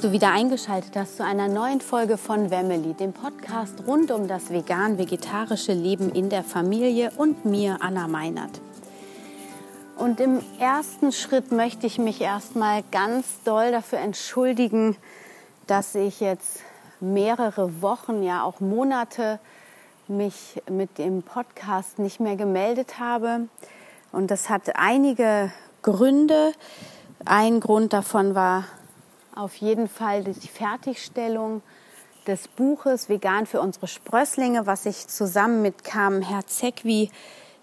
Du wieder eingeschaltet hast zu einer neuen Folge von Wemmeli, dem Podcast rund um das vegan-vegetarische Leben in der Familie und mir, Anna Meinert. Und im ersten Schritt möchte ich mich erstmal ganz doll dafür entschuldigen, dass ich jetzt mehrere Wochen, ja auch Monate mich mit dem Podcast nicht mehr gemeldet habe. Und das hat einige Gründe. Ein Grund davon war auf jeden Fall die Fertigstellung des Buches Vegan für unsere Sprösslinge, was ich zusammen mit Carmen Herzegwi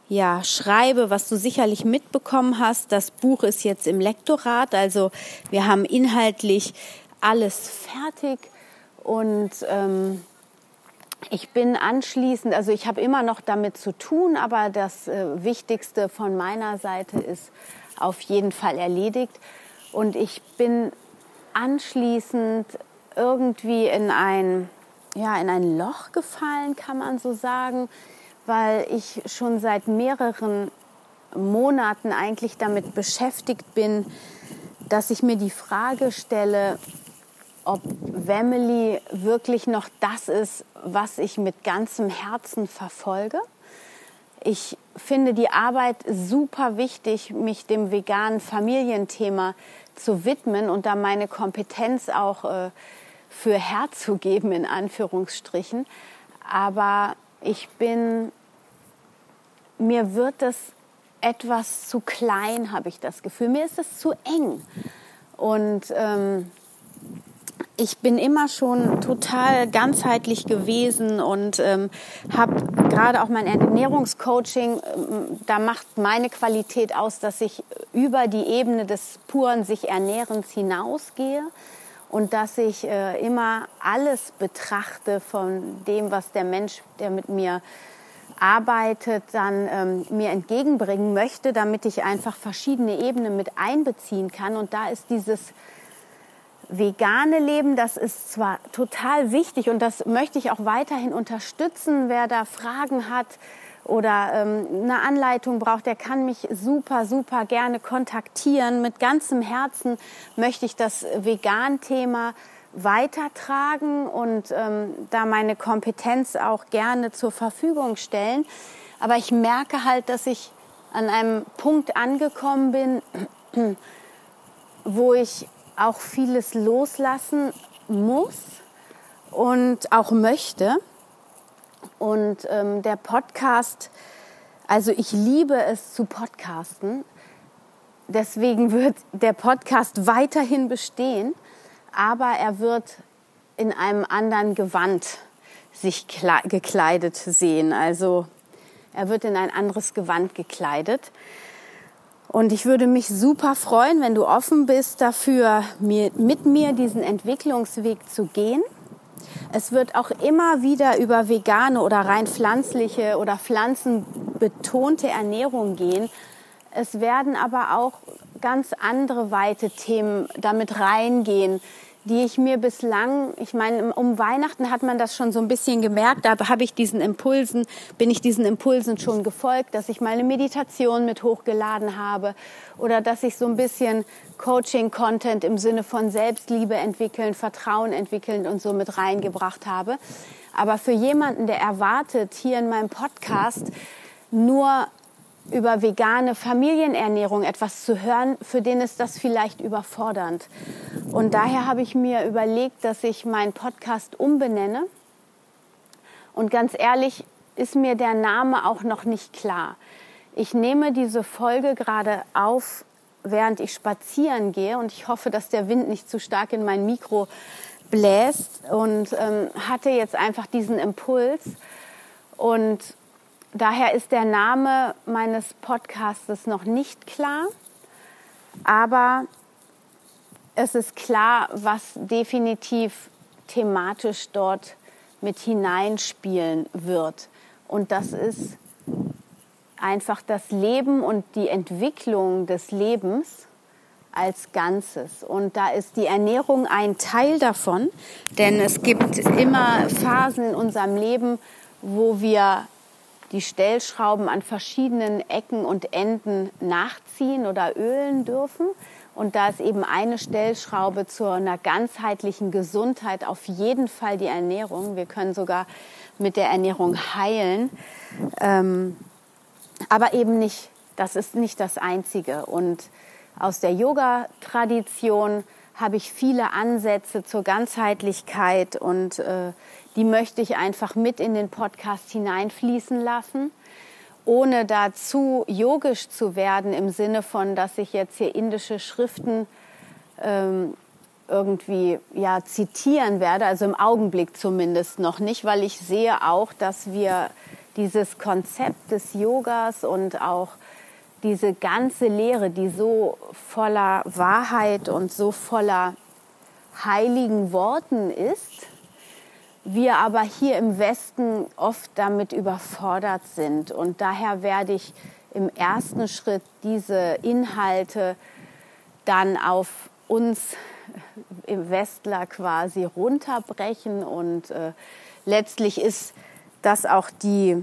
ja, schreibe, was du sicherlich mitbekommen hast. Das Buch ist jetzt im Lektorat, also wir haben inhaltlich alles fertig. Und ähm, ich bin anschließend, also ich habe immer noch damit zu tun, aber das äh, Wichtigste von meiner Seite ist auf jeden Fall erledigt. Und ich bin anschließend irgendwie in ein, ja, in ein Loch gefallen, kann man so sagen, weil ich schon seit mehreren Monaten eigentlich damit beschäftigt bin, dass ich mir die Frage stelle, ob Family wirklich noch das ist, was ich mit ganzem Herzen verfolge. Ich finde die Arbeit super wichtig, mich dem veganen Familienthema zu widmen und da meine Kompetenz auch äh, für herzugeben, in Anführungsstrichen. Aber ich bin, mir wird das etwas zu klein, habe ich das Gefühl. Mir ist es zu eng. Und ähm, ich bin immer schon total ganzheitlich gewesen und ähm, habe gerade auch mein Ernährungscoaching, ähm, da macht meine Qualität aus, dass ich über die Ebene des puren sich Ernährens hinausgehe und dass ich äh, immer alles betrachte von dem, was der Mensch, der mit mir arbeitet, dann ähm, mir entgegenbringen möchte, damit ich einfach verschiedene Ebenen mit einbeziehen kann. Und da ist dieses vegane Leben, das ist zwar total wichtig und das möchte ich auch weiterhin unterstützen. Wer da Fragen hat oder ähm, eine Anleitung braucht, der kann mich super, super gerne kontaktieren. Mit ganzem Herzen möchte ich das Vegan-Thema weitertragen und ähm, da meine Kompetenz auch gerne zur Verfügung stellen. Aber ich merke halt, dass ich an einem Punkt angekommen bin, wo ich auch vieles loslassen muss und auch möchte. Und ähm, der Podcast, also ich liebe es zu podcasten. Deswegen wird der Podcast weiterhin bestehen, aber er wird in einem anderen Gewand sich gekleidet sehen. Also er wird in ein anderes Gewand gekleidet. Und ich würde mich super freuen, wenn du offen bist dafür, mir, mit mir diesen Entwicklungsweg zu gehen. Es wird auch immer wieder über vegane oder rein pflanzliche oder pflanzenbetonte Ernährung gehen. Es werden aber auch ganz andere weite Themen damit reingehen, die ich mir bislang, ich meine, um Weihnachten hat man das schon so ein bisschen gemerkt, da habe ich diesen Impulsen, bin ich diesen Impulsen schon gefolgt, dass ich meine Meditation mit hochgeladen habe oder dass ich so ein bisschen Coaching-Content im Sinne von Selbstliebe entwickeln, Vertrauen entwickeln und so mit reingebracht habe. Aber für jemanden, der erwartet, hier in meinem Podcast nur über vegane Familienernährung etwas zu hören, für den ist das vielleicht überfordernd. Und daher habe ich mir überlegt, dass ich meinen Podcast umbenenne. Und ganz ehrlich ist mir der Name auch noch nicht klar. Ich nehme diese Folge gerade auf, während ich spazieren gehe und ich hoffe, dass der Wind nicht zu stark in mein Mikro bläst und ähm, hatte jetzt einfach diesen Impuls und Daher ist der Name meines Podcasts noch nicht klar, aber es ist klar, was definitiv thematisch dort mit hineinspielen wird. Und das ist einfach das Leben und die Entwicklung des Lebens als Ganzes. Und da ist die Ernährung ein Teil davon, denn es gibt immer Phasen in unserem Leben, wo wir die Stellschrauben an verschiedenen Ecken und Enden nachziehen oder ölen dürfen. Und da ist eben eine Stellschraube zu einer ganzheitlichen Gesundheit auf jeden Fall die Ernährung. Wir können sogar mit der Ernährung heilen. Ähm, aber eben nicht, das ist nicht das Einzige. Und aus der Yoga-Tradition habe ich viele Ansätze zur Ganzheitlichkeit und äh, die möchte ich einfach mit in den Podcast hineinfließen lassen, ohne dazu yogisch zu werden im Sinne von, dass ich jetzt hier indische Schriften ähm, irgendwie ja zitieren werde, also im Augenblick zumindest noch nicht, weil ich sehe auch, dass wir dieses Konzept des Yogas und auch diese ganze Lehre, die so voller Wahrheit und so voller heiligen Worten ist, wir aber hier im Westen oft damit überfordert sind. Und daher werde ich im ersten Schritt diese Inhalte dann auf uns im Westler quasi runterbrechen. Und äh, letztlich ist das auch die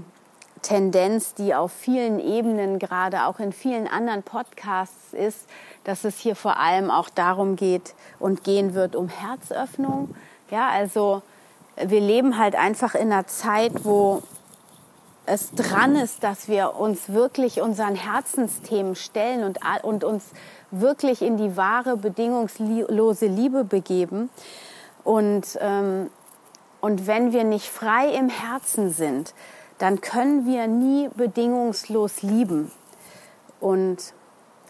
Tendenz, die auf vielen Ebenen, gerade auch in vielen anderen Podcasts ist, dass es hier vor allem auch darum geht und gehen wird um Herzöffnung. Ja, also wir leben halt einfach in einer Zeit, wo es dran ist, dass wir uns wirklich unseren Herzensthemen stellen und, und uns wirklich in die wahre, bedingungslose Liebe begeben. Und, ähm, und wenn wir nicht frei im Herzen sind, dann können wir nie bedingungslos lieben. Und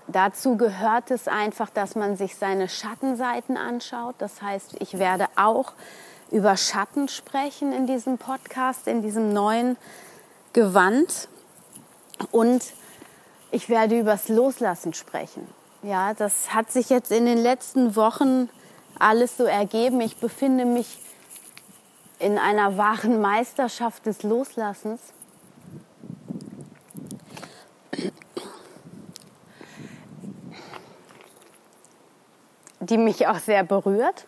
dazu gehört es einfach, dass man sich seine Schattenseiten anschaut. Das heißt, ich werde auch über Schatten sprechen in diesem Podcast, in diesem neuen Gewand. Und ich werde übers Loslassen sprechen. Ja, das hat sich jetzt in den letzten Wochen alles so ergeben. Ich befinde mich in einer wahren Meisterschaft des Loslassens. die mich auch sehr berührt,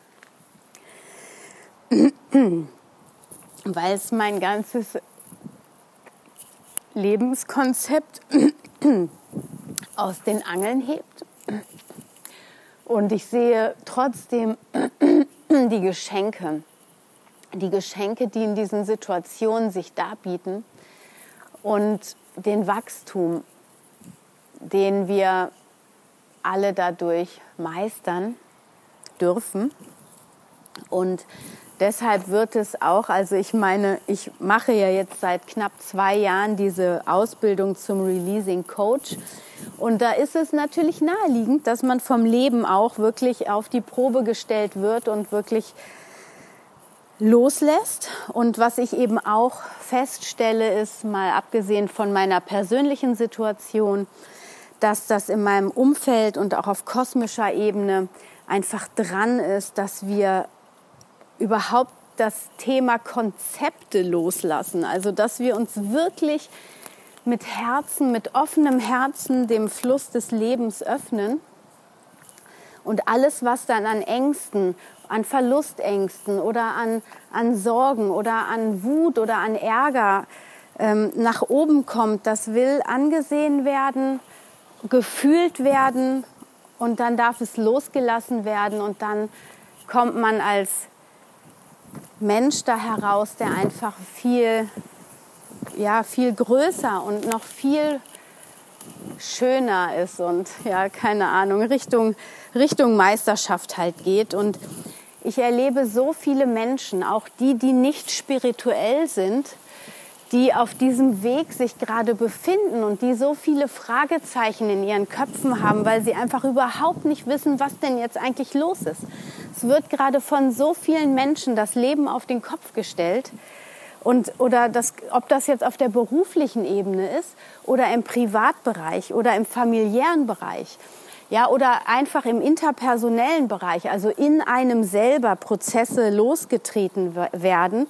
weil es mein ganzes Lebenskonzept aus den Angeln hebt. Und ich sehe trotzdem die Geschenke, die Geschenke, die in diesen Situationen sich darbieten und den Wachstum, den wir alle dadurch meistern dürfen. Und deshalb wird es auch, also ich meine, ich mache ja jetzt seit knapp zwei Jahren diese Ausbildung zum Releasing Coach. Und da ist es natürlich naheliegend, dass man vom Leben auch wirklich auf die Probe gestellt wird und wirklich loslässt. Und was ich eben auch feststelle, ist, mal abgesehen von meiner persönlichen Situation, dass das in meinem Umfeld und auch auf kosmischer Ebene einfach dran ist, dass wir überhaupt das Thema Konzepte loslassen. Also, dass wir uns wirklich mit Herzen, mit offenem Herzen dem Fluss des Lebens öffnen und alles, was dann an Ängsten an Verlustängsten oder an, an Sorgen oder an Wut oder an Ärger ähm, nach oben kommt, das will angesehen werden, gefühlt werden und dann darf es losgelassen werden und dann kommt man als Mensch da heraus, der einfach viel, ja, viel größer und noch viel schöner ist und ja, keine Ahnung, Richtung, Richtung Meisterschaft halt geht. Und ich erlebe so viele Menschen, auch die, die nicht spirituell sind, die auf diesem Weg sich gerade befinden und die so viele Fragezeichen in ihren Köpfen haben, weil sie einfach überhaupt nicht wissen, was denn jetzt eigentlich los ist. Es wird gerade von so vielen Menschen das Leben auf den Kopf gestellt. Und, oder das, ob das jetzt auf der beruflichen Ebene ist oder im Privatbereich oder im familiären Bereich ja, oder einfach im interpersonellen Bereich, also in einem selber Prozesse losgetreten werden.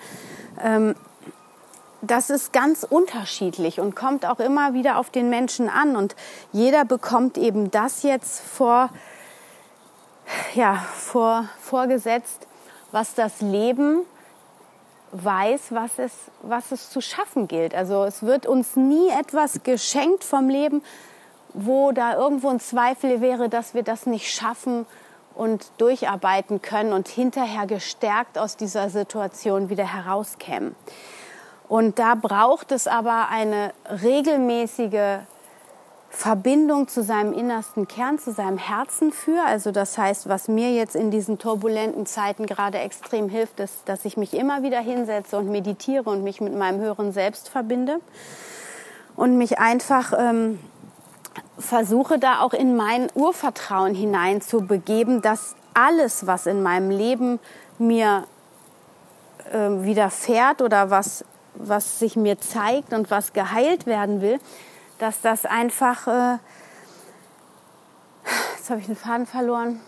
Ähm, das ist ganz unterschiedlich und kommt auch immer wieder auf den Menschen an. Und jeder bekommt eben das jetzt vor, ja, vor, vorgesetzt, was das Leben weiß, was es, was es zu schaffen gilt. Also es wird uns nie etwas geschenkt vom Leben, wo da irgendwo ein Zweifel wäre, dass wir das nicht schaffen und durcharbeiten können und hinterher gestärkt aus dieser Situation wieder herauskämen. Und da braucht es aber eine regelmäßige Verbindung zu seinem innersten Kern, zu seinem Herzen für. Also das heißt, was mir jetzt in diesen turbulenten Zeiten gerade extrem hilft, ist, dass ich mich immer wieder hinsetze und meditiere und mich mit meinem höheren Selbst verbinde und mich einfach ähm, versuche da auch in mein Urvertrauen hinein zu begeben, dass alles, was in meinem Leben mir äh, widerfährt oder was, was sich mir zeigt und was geheilt werden will, dass das einfach, äh, jetzt habe ich den Faden verloren,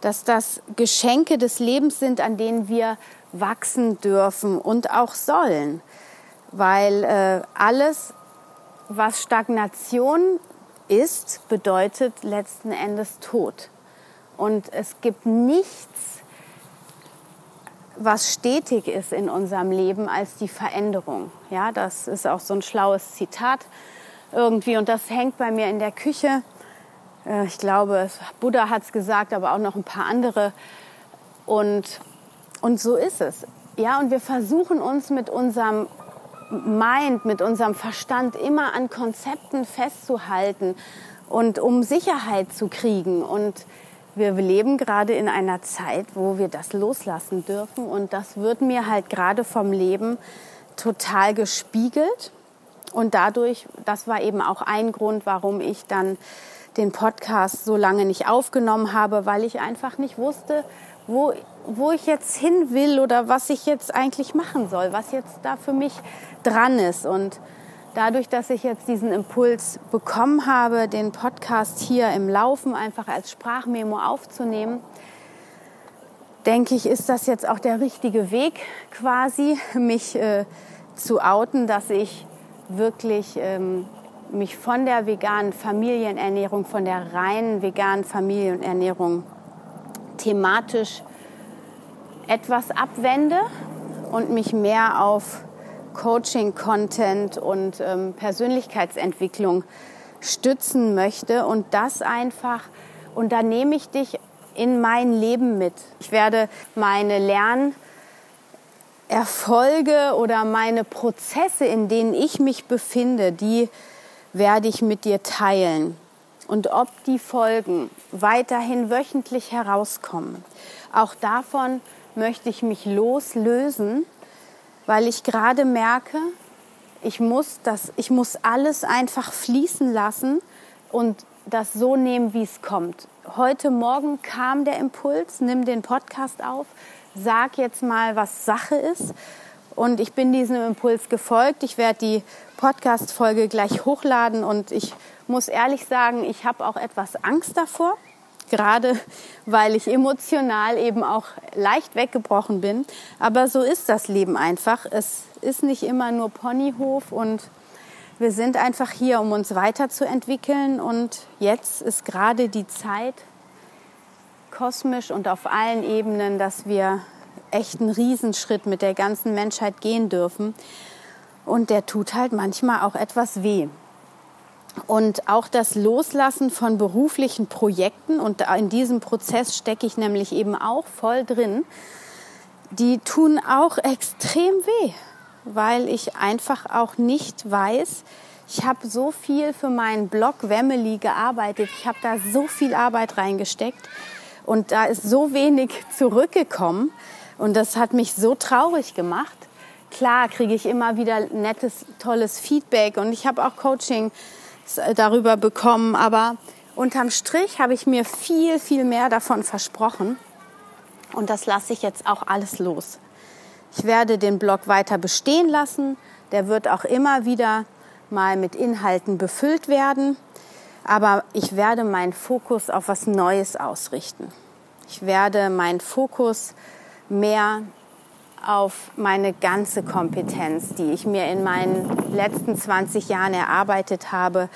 dass das Geschenke des Lebens sind, an denen wir wachsen dürfen und auch sollen. Weil äh, alles, was Stagnation ist, bedeutet letzten Endes Tod. Und es gibt nichts, was stetig ist in unserem Leben als die Veränderung. Ja, das ist auch so ein schlaues Zitat irgendwie und das hängt bei mir in der Küche. Äh, ich glaube, Buddha hat es gesagt, aber auch noch ein paar andere. Und, und so ist es. Ja, und wir versuchen uns mit unserem Mind, mit unserem Verstand immer an Konzepten festzuhalten und um Sicherheit zu kriegen. Und wir leben gerade in einer Zeit, wo wir das loslassen dürfen. Und das wird mir halt gerade vom Leben total gespiegelt. Und dadurch, das war eben auch ein Grund, warum ich dann den Podcast so lange nicht aufgenommen habe, weil ich einfach nicht wusste, wo, wo ich jetzt hin will oder was ich jetzt eigentlich machen soll, was jetzt da für mich dran ist. Und dadurch, dass ich jetzt diesen Impuls bekommen habe, den Podcast hier im Laufen einfach als Sprachmemo aufzunehmen, denke ich, ist das jetzt auch der richtige Weg quasi, mich äh, zu outen, dass ich wirklich ähm, mich von der veganen Familienernährung, von der reinen veganen Familienernährung thematisch etwas abwende und mich mehr auf Coaching-Content und ähm, Persönlichkeitsentwicklung stützen möchte und das einfach, und da nehme ich dich in mein Leben mit. Ich werde meine Lernerfolge oder meine Prozesse, in denen ich mich befinde, die werde ich mit dir teilen. Und ob die Folgen weiterhin wöchentlich herauskommen, auch davon möchte ich mich loslösen weil ich gerade merke, ich muss, das, ich muss alles einfach fließen lassen und das so nehmen, wie es kommt. Heute Morgen kam der Impuls, nimm den Podcast auf, sag jetzt mal, was Sache ist. Und ich bin diesem Impuls gefolgt. Ich werde die Podcast-Folge gleich hochladen und ich muss ehrlich sagen, ich habe auch etwas Angst davor gerade weil ich emotional eben auch leicht weggebrochen bin. Aber so ist das Leben einfach. Es ist nicht immer nur Ponyhof und wir sind einfach hier, um uns weiterzuentwickeln. Und jetzt ist gerade die Zeit, kosmisch und auf allen Ebenen, dass wir echt einen Riesenschritt mit der ganzen Menschheit gehen dürfen. Und der tut halt manchmal auch etwas weh. Und auch das Loslassen von beruflichen Projekten, und in diesem Prozess stecke ich nämlich eben auch voll drin, die tun auch extrem weh, weil ich einfach auch nicht weiß, ich habe so viel für meinen Blog Wemily gearbeitet, ich habe da so viel Arbeit reingesteckt und da ist so wenig zurückgekommen und das hat mich so traurig gemacht. Klar kriege ich immer wieder nettes, tolles Feedback und ich habe auch Coaching darüber bekommen. Aber unterm Strich habe ich mir viel, viel mehr davon versprochen. Und das lasse ich jetzt auch alles los. Ich werde den Blog weiter bestehen lassen. Der wird auch immer wieder mal mit Inhalten befüllt werden. Aber ich werde meinen Fokus auf was Neues ausrichten. Ich werde meinen Fokus mehr auf meine ganze Kompetenz, die ich mir in meinen letzten 20 Jahren erarbeitet habe,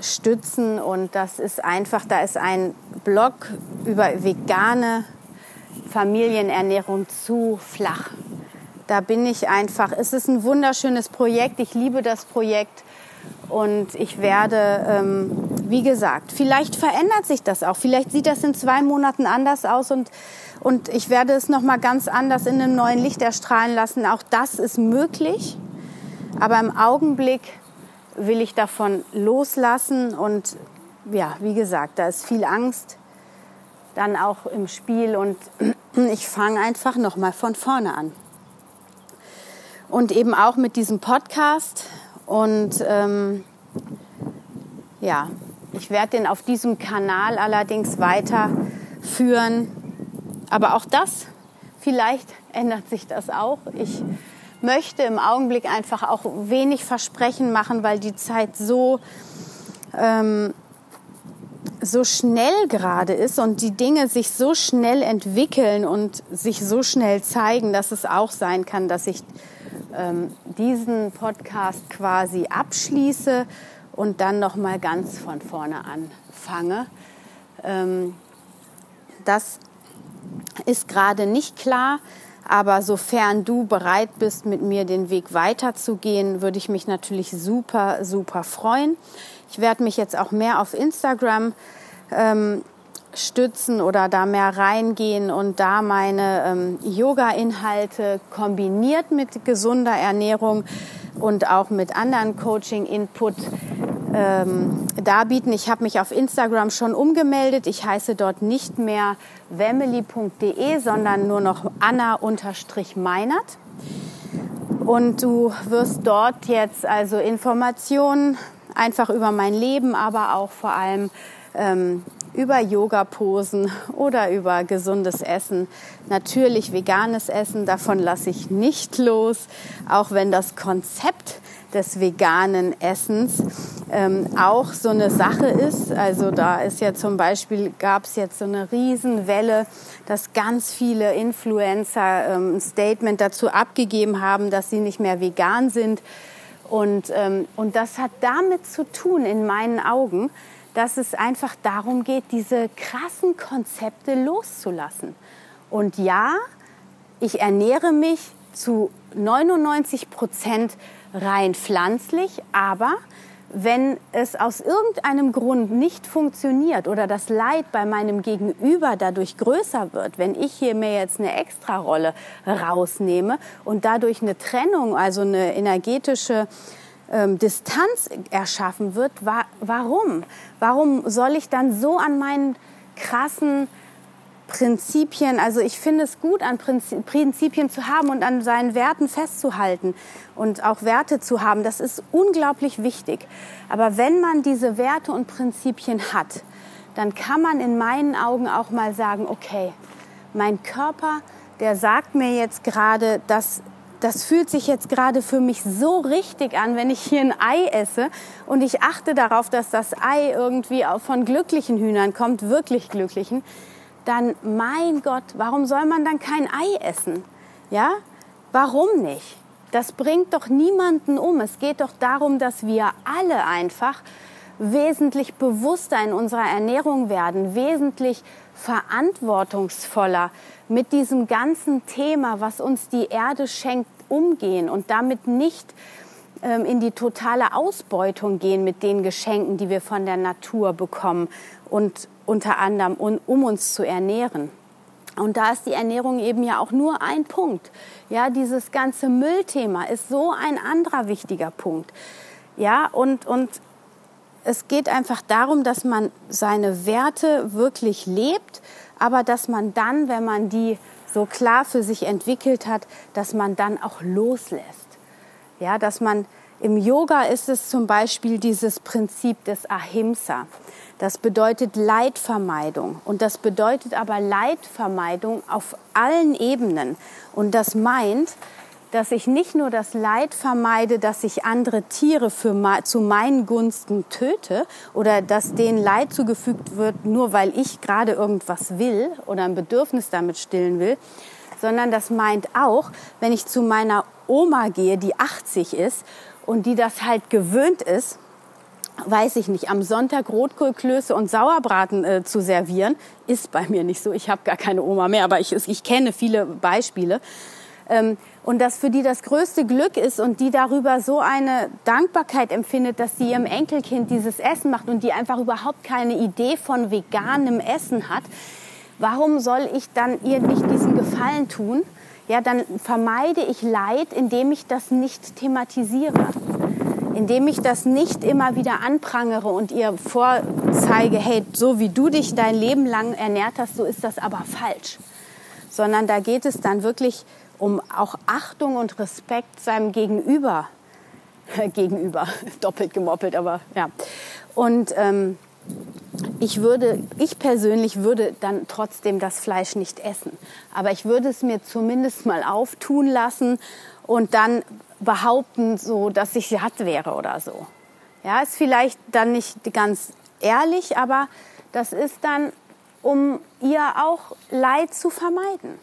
stützen. Und das ist einfach, da ist ein Blog über vegane Familienernährung zu flach. Da bin ich einfach, es ist ein wunderschönes Projekt, ich liebe das Projekt Und ich werde, ähm, wie gesagt, vielleicht verändert sich das auch. Vielleicht sieht das in zwei Monaten anders aus und, und ich werde es nochmal ganz anders in einem neuen Licht erstrahlen lassen. Auch das ist möglich. Aber im Augenblick will ich davon loslassen und ja, wie gesagt, da ist viel Angst dann auch im Spiel und ich fange einfach nochmal von vorne an. Und eben auch mit diesem Podcast und ähm, ja, ich werde den auf diesem Kanal allerdings weiterführen. Aber auch das, vielleicht ändert sich das auch. Ich möchte im Augenblick einfach auch wenig Versprechen machen, weil die Zeit so, ähm, so schnell gerade ist und die Dinge sich so schnell entwickeln und sich so schnell zeigen, dass es auch sein kann, dass ich ähm, diesen Podcast quasi abschließe und dann noch mal ganz von vorne anfange. Ähm, das ist gerade nicht klar, aber sofern du bereit bist, mit mir den Weg weiterzugehen, würde ich mich natürlich super, super freuen. Ich werde mich jetzt auch mehr auf Instagram ähm, stützen oder da mehr reingehen und da meine ähm, Yoga-Inhalte kombiniert mit gesunder Ernährung und auch mit anderen Coaching-Input ähm, darbieten. Ich habe mich auf Instagram schon umgemeldet. Ich heiße dort nicht mehr wemily.de, sondern nur noch Anna-Meinert. Und du wirst dort jetzt also Informationen einfach über mein Leben, aber auch vor allem ähm, über Yoga-Posen oder über gesundes Essen. Natürlich veganes Essen, davon lasse ich nicht los, auch wenn das Konzept des veganen Essens ähm, auch so eine Sache ist. Also da ist ja zum Beispiel, gab es jetzt so eine Riesenwelle, dass ganz viele Influencer ähm, ein Statement dazu abgegeben haben, dass sie nicht mehr vegan sind. Und, ähm, und das hat damit zu tun, in meinen Augen, dass es einfach darum geht, diese krassen Konzepte loszulassen. Und ja, ich ernähre mich zu 99 Prozent rein pflanzlich, aber wenn es aus irgendeinem Grund nicht funktioniert oder das Leid bei meinem Gegenüber dadurch größer wird, wenn ich hier mir jetzt eine Extrarolle rausnehme und dadurch eine Trennung, also eine energetische ähm, Distanz erschaffen wird, wa warum? Warum soll ich dann so an meinen krassen Prinzipien, also ich finde es gut, an Prinzipien zu haben und an seinen Werten festzuhalten und auch Werte zu haben. Das ist unglaublich wichtig. Aber wenn man diese Werte und Prinzipien hat, dann kann man in meinen Augen auch mal sagen, okay, mein Körper, der sagt mir jetzt gerade, dass das fühlt sich jetzt gerade für mich so richtig an, wenn ich hier ein Ei esse und ich achte darauf, dass das Ei irgendwie auch von glücklichen Hühnern kommt, wirklich glücklichen, dann mein Gott, warum soll man dann kein Ei essen? Ja? Warum nicht? Das bringt doch niemanden um. Es geht doch darum, dass wir alle einfach wesentlich bewusster in unserer Ernährung werden, wesentlich verantwortungsvoller mit diesem ganzen Thema, was uns die Erde schenkt, umgehen und damit nicht ähm, in die totale Ausbeutung gehen mit den Geschenken, die wir von der Natur bekommen und unter anderem um uns zu ernähren. Und da ist die Ernährung eben ja auch nur ein Punkt. Ja, dieses ganze Müllthema ist so ein anderer wichtiger Punkt. Ja, und, und es geht einfach darum, dass man seine Werte wirklich lebt, aber dass man dann, wenn man die so klar für sich entwickelt hat, dass man dann auch loslässt. Ja, dass man im Yoga ist es zum Beispiel dieses Prinzip des Ahimsa. Das bedeutet Leidvermeidung. Und das bedeutet aber Leidvermeidung auf allen Ebenen. Und das meint, dass ich nicht nur das Leid vermeide, dass ich andere Tiere für, zu meinen Gunsten töte oder dass denen Leid zugefügt wird, nur weil ich gerade irgendwas will oder ein Bedürfnis damit stillen will, sondern das meint auch, wenn ich zu meiner Oma gehe, die 80 ist und die das halt gewöhnt ist, weiß ich nicht, am Sonntag Rotkohlklöße und Sauerbraten äh, zu servieren, ist bei mir nicht so. Ich habe gar keine Oma mehr, aber ich, ich kenne viele Beispiele und das für die das größte Glück ist und die darüber so eine Dankbarkeit empfindet, dass sie ihrem Enkelkind dieses Essen macht und die einfach überhaupt keine Idee von veganem Essen hat, warum soll ich dann ihr nicht diesen Gefallen tun? Ja, dann vermeide ich Leid, indem ich das nicht thematisiere indem ich das nicht immer wieder anprangere und ihr vorzeige, hey, so wie du dich dein Leben lang ernährt hast, so ist das aber falsch. Sondern da geht es dann wirklich um auch Achtung und Respekt seinem Gegenüber. gegenüber, doppelt gemoppelt, aber ja. Und ähm, ich würde, ich persönlich würde dann trotzdem das Fleisch nicht essen. Aber ich würde es mir zumindest mal auftun lassen und dann behaupten, so, dass ich satt wäre oder so. Ja, ist vielleicht dann nicht ganz ehrlich, aber das ist dann, um ihr auch Leid zu vermeiden.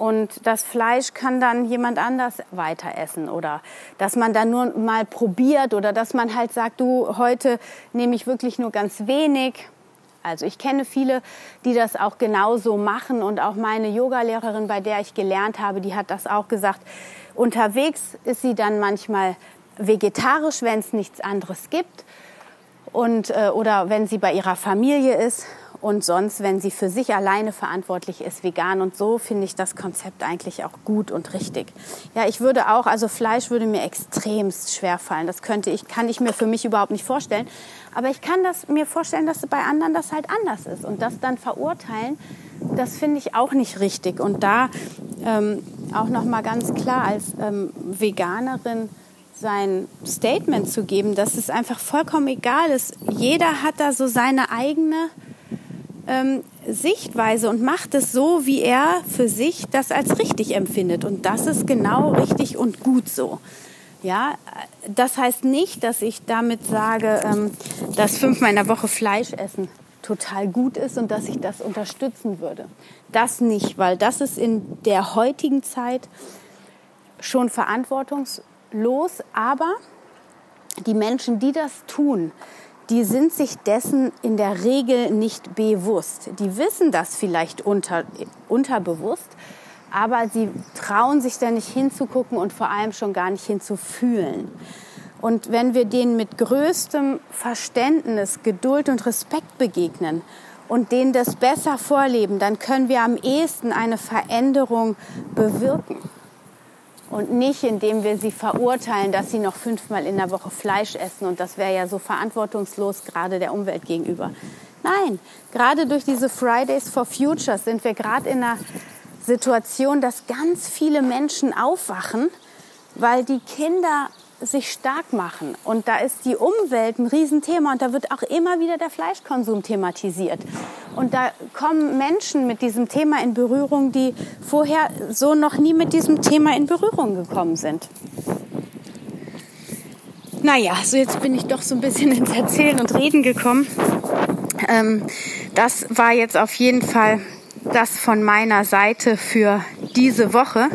Und das Fleisch kann dann jemand anders weiter essen oder dass man dann nur mal probiert oder dass man halt sagt, du, heute nehme ich wirklich nur ganz wenig. Also ich kenne viele, die das auch genauso machen und auch meine Yogalehrerin, bei der ich gelernt habe, die hat das auch gesagt. Unterwegs ist sie dann manchmal vegetarisch, wenn es nichts anderes gibt und äh, oder wenn sie bei ihrer Familie ist und sonst, wenn sie für sich alleine verantwortlich ist, vegan. Und so finde ich das Konzept eigentlich auch gut und richtig. Ja, ich würde auch, also Fleisch würde mir extremst schwer fallen. Das könnte ich, kann ich mir für mich überhaupt nicht vorstellen. Aber ich kann das mir vorstellen, dass bei anderen das halt anders ist. Und das dann verurteilen, das finde ich auch nicht richtig. Und da ähm, auch noch mal ganz klar als ähm, Veganerin sein Statement zu geben, dass es einfach vollkommen egal ist. Jeder hat da so seine eigene ähm, Sichtweise und macht es so, wie er für sich das als richtig empfindet. Und das ist genau richtig und gut so. Ja, das heißt nicht, dass ich damit sage, ähm, dass fünfmal in der Woche Fleisch essen total gut ist und dass ich das unterstützen würde. Das nicht, weil das ist in der heutigen Zeit schon verantwortungslos, aber die Menschen, die das tun, die sind sich dessen in der Regel nicht bewusst. Die wissen das vielleicht unter, unterbewusst, aber sie trauen sich da nicht hinzugucken und vor allem schon gar nicht hinzufühlen. Und wenn wir denen mit größtem Verständnis, Geduld und Respekt begegnen und denen das besser vorleben, dann können wir am ehesten eine Veränderung bewirken und nicht, indem wir sie verurteilen, dass sie noch fünfmal in der Woche Fleisch essen. Und das wäre ja so verantwortungslos gerade der Umwelt gegenüber. Nein, gerade durch diese Fridays for Futures sind wir gerade in einer Situation, dass ganz viele Menschen aufwachen, weil die Kinder sich stark machen. Und da ist die Umwelt ein Riesenthema und da wird auch immer wieder der Fleischkonsum thematisiert. Und da kommen Menschen mit diesem Thema in Berührung, die vorher so noch nie mit diesem Thema in Berührung gekommen sind. Naja, so jetzt bin ich doch so ein bisschen ins Erzählen und Reden gekommen. Ähm, das war jetzt auf jeden Fall das von meiner Seite für diese Woche.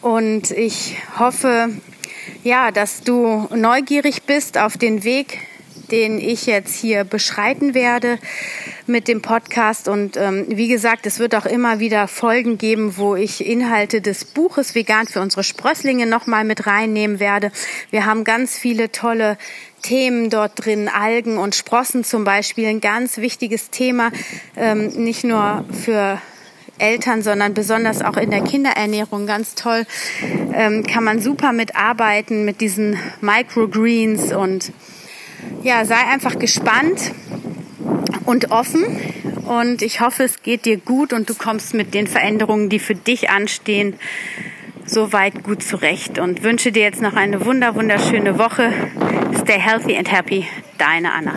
Und ich hoffe, ja, dass du neugierig bist auf den Weg, den ich jetzt hier beschreiten werde mit dem Podcast. Und ähm, wie gesagt, es wird auch immer wieder Folgen geben, wo ich Inhalte des Buches Vegan für unsere Sprösslinge nochmal mit reinnehmen werde. Wir haben ganz viele tolle Themen dort drin, Algen und Sprossen zum Beispiel, ein ganz wichtiges Thema, ähm, nicht nur für Eltern, sondern besonders auch in der Kinderernährung ganz toll. Ähm, kann man super mitarbeiten mit diesen Microgreens und ja, sei einfach gespannt und offen und ich hoffe, es geht dir gut und du kommst mit den Veränderungen, die für dich anstehen, soweit gut zurecht und wünsche dir jetzt noch eine wunder wunderschöne Woche. Stay healthy and happy. Deine Anna.